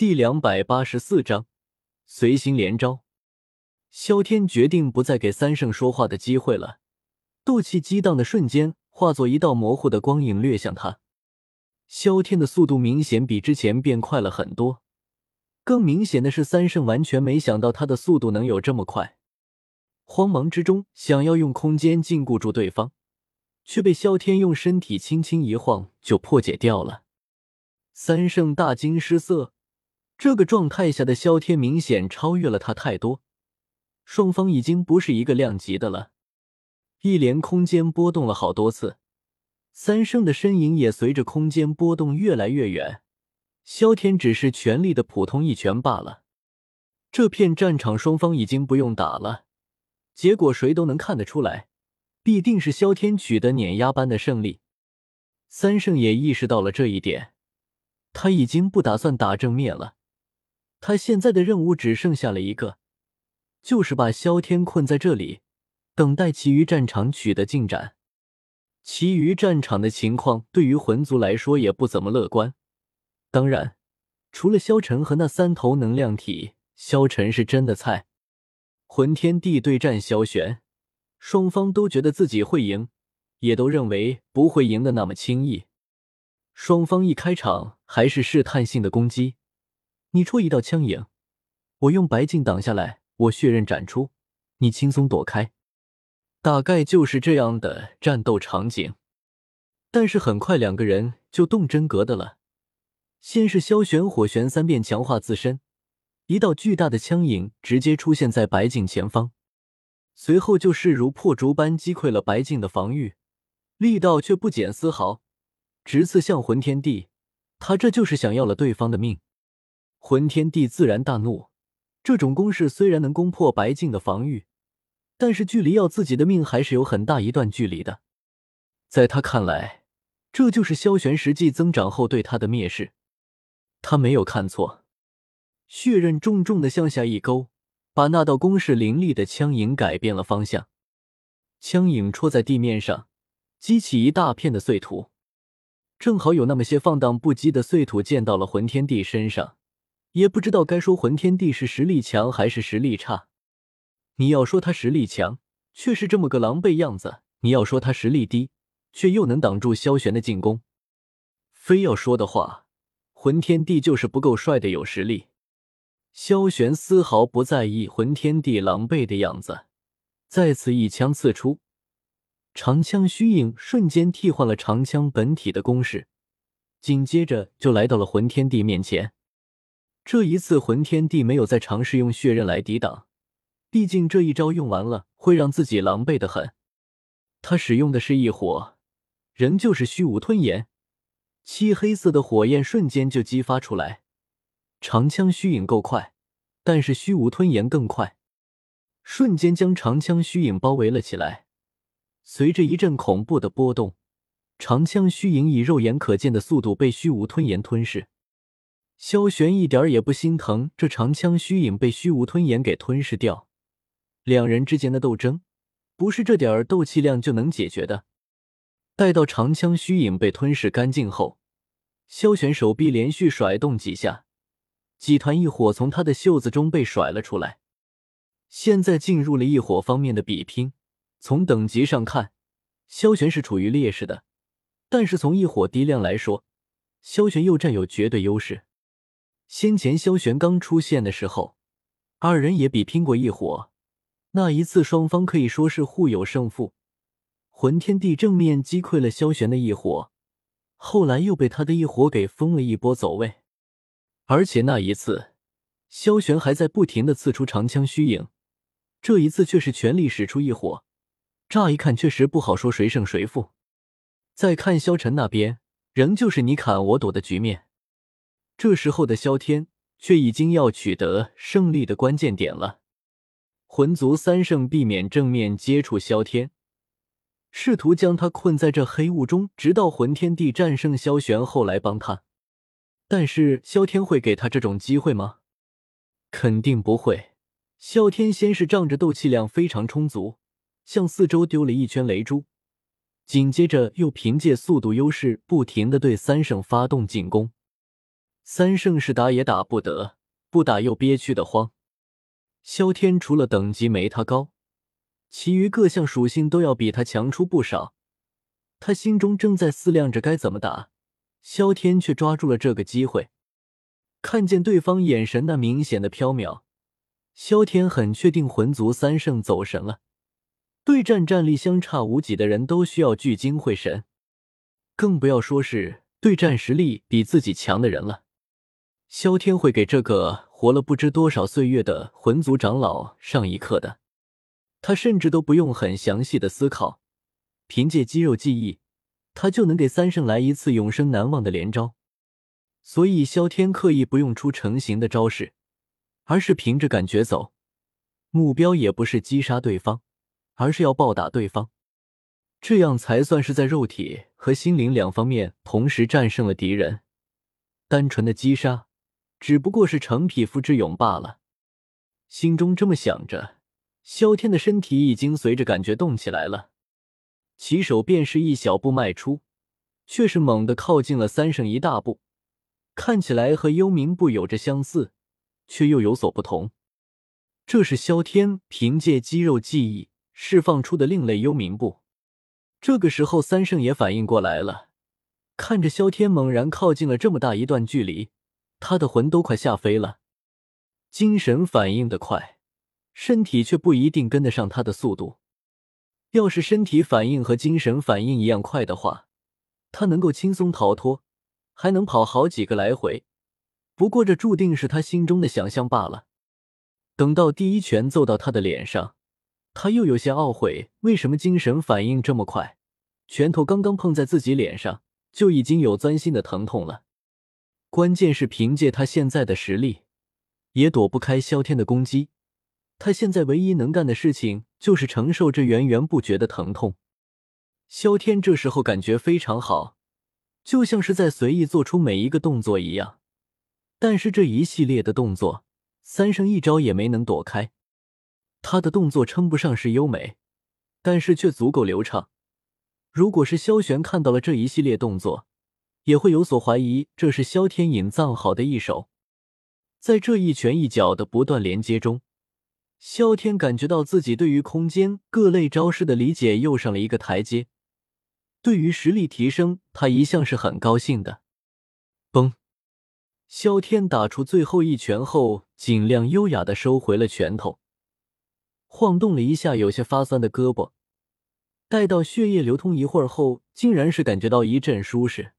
第两百八十四章，随心连招。萧天决定不再给三圣说话的机会了。斗气激荡的瞬间，化作一道模糊的光影掠向他。萧天的速度明显比之前变快了很多。更明显的是，三圣完全没想到他的速度能有这么快。慌忙之中，想要用空间禁锢住对方，却被萧天用身体轻轻一晃就破解掉了。三圣大惊失色。这个状态下的萧天明显超越了他太多，双方已经不是一个量级的了。一连空间波动了好多次，三圣的身影也随着空间波动越来越远。萧天只是全力的普通一拳罢了。这片战场双方已经不用打了，结果谁都能看得出来，必定是萧天取得碾压般的胜利。三圣也意识到了这一点，他已经不打算打正面了。他现在的任务只剩下了一个，就是把萧天困在这里，等待其余战场取得进展。其余战场的情况对于魂族来说也不怎么乐观。当然，除了萧晨和那三头能量体，萧晨是真的菜。魂天帝对战萧玄，双方都觉得自己会赢，也都认为不会赢的那么轻易。双方一开场还是试探性的攻击。你戳一道枪影，我用白镜挡下来，我血刃斩出，你轻松躲开，大概就是这样的战斗场景。但是很快两个人就动真格的了。先是萧玄火旋三变强化自身，一道巨大的枪影直接出现在白镜前方，随后就势如破竹般击溃了白镜的防御，力道却不减丝毫，直刺向魂天帝。他这就是想要了对方的命。魂天帝自然大怒，这种攻势虽然能攻破白净的防御，但是距离要自己的命还是有很大一段距离的。在他看来，这就是萧玄实际增长后对他的蔑视。他没有看错，血刃重重的向下一勾，把那道攻势凌厉的枪影改变了方向。枪影戳在地面上，激起一大片的碎土，正好有那么些放荡不羁的碎土溅到了魂天帝身上。也不知道该说魂天帝是实力强还是实力差。你要说他实力强，却是这么个狼狈样子；你要说他实力低，却又能挡住萧玄的进攻。非要说的话，魂天帝就是不够帅的有实力。萧玄丝毫不在意魂天帝狼狈的样子，再次一枪刺出，长枪虚影瞬间替换了长枪本体的攻势，紧接着就来到了魂天帝面前。这一次，魂天帝没有再尝试用血刃来抵挡，毕竟这一招用完了会让自己狼狈的很。他使用的是异火，仍旧是虚无吞炎，漆黑色的火焰瞬间就激发出来。长枪虚影够快，但是虚无吞炎更快，瞬间将长枪虚影包围了起来。随着一阵恐怖的波动，长枪虚影以肉眼可见的速度被虚无吞炎吞噬。萧玄一点也不心疼这长枪虚影被虚无吞炎给吞噬掉，两人之间的斗争不是这点儿斗气量就能解决的。待到长枪虚影被吞噬干净后，萧玄手臂连续甩动几下，几团异火从他的袖子中被甩了出来。现在进入了异火方面的比拼，从等级上看，萧玄是处于劣势的，但是从异火滴量来说，萧玄又占有绝对优势。先前萧玄刚出现的时候，二人也比拼过一火，那一次双方可以说是互有胜负。魂天帝正面击溃了萧玄的一火，后来又被他的一火给封了一波走位。而且那一次，萧玄还在不停的刺出长枪虚影，这一次却是全力使出一火，乍一看确实不好说谁胜谁负。再看萧晨那边，仍旧是你砍我躲的局面。这时候的萧天却已经要取得胜利的关键点了。魂族三圣避免正面接触萧天，试图将他困在这黑雾中，直到魂天帝战胜萧玄后来帮他。但是萧天会给他这种机会吗？肯定不会。萧天先是仗着斗气量非常充足，向四周丢了一圈雷珠，紧接着又凭借速度优势，不停的对三圣发动进攻。三圣是打也打不得，不打又憋屈的慌。萧天除了等级没他高，其余各项属性都要比他强出不少。他心中正在思量着该怎么打，萧天却抓住了这个机会。看见对方眼神那明显的飘渺，萧天很确定魂族三圣走神了。对战战力相差无几的人都需要聚精会神，更不要说是对战实力比自己强的人了。萧天会给这个活了不知多少岁月的魂族长老上一课的，他甚至都不用很详细的思考，凭借肌肉记忆，他就能给三圣来一次永生难忘的连招。所以萧天刻意不用出成型的招式，而是凭着感觉走，目标也不是击杀对方，而是要暴打对方，这样才算是在肉体和心灵两方面同时战胜了敌人。单纯的击杀。只不过是逞匹夫之勇罢了。心中这么想着，萧天的身体已经随着感觉动起来了。起手便是一小步迈出，却是猛地靠近了三圣一大步。看起来和幽冥步有着相似，却又有所不同。这是萧天凭借肌肉记忆释放出的另类幽冥步。这个时候，三圣也反应过来了，看着萧天猛然靠近了这么大一段距离。他的魂都快吓飞了，精神反应的快，身体却不一定跟得上他的速度。要是身体反应和精神反应一样快的话，他能够轻松逃脱，还能跑好几个来回。不过这注定是他心中的想象罢了。等到第一拳揍到他的脸上，他又有些懊悔，为什么精神反应这么快？拳头刚刚碰在自己脸上，就已经有钻心的疼痛了。关键是凭借他现在的实力，也躲不开萧天的攻击。他现在唯一能干的事情就是承受这源源不绝的疼痛。萧天这时候感觉非常好，就像是在随意做出每一个动作一样。但是这一系列的动作，三生一招也没能躲开。他的动作称不上是优美，但是却足够流畅。如果是萧玄看到了这一系列动作，也会有所怀疑，这是萧天隐藏好的一手。在这一拳一脚的不断连接中，萧天感觉到自己对于空间各类招式的理解又上了一个台阶。对于实力提升，他一向是很高兴的。嘣！萧天打出最后一拳后，尽量优雅的收回了拳头，晃动了一下有些发酸的胳膊。待到血液流通一会儿后，竟然是感觉到一阵舒适。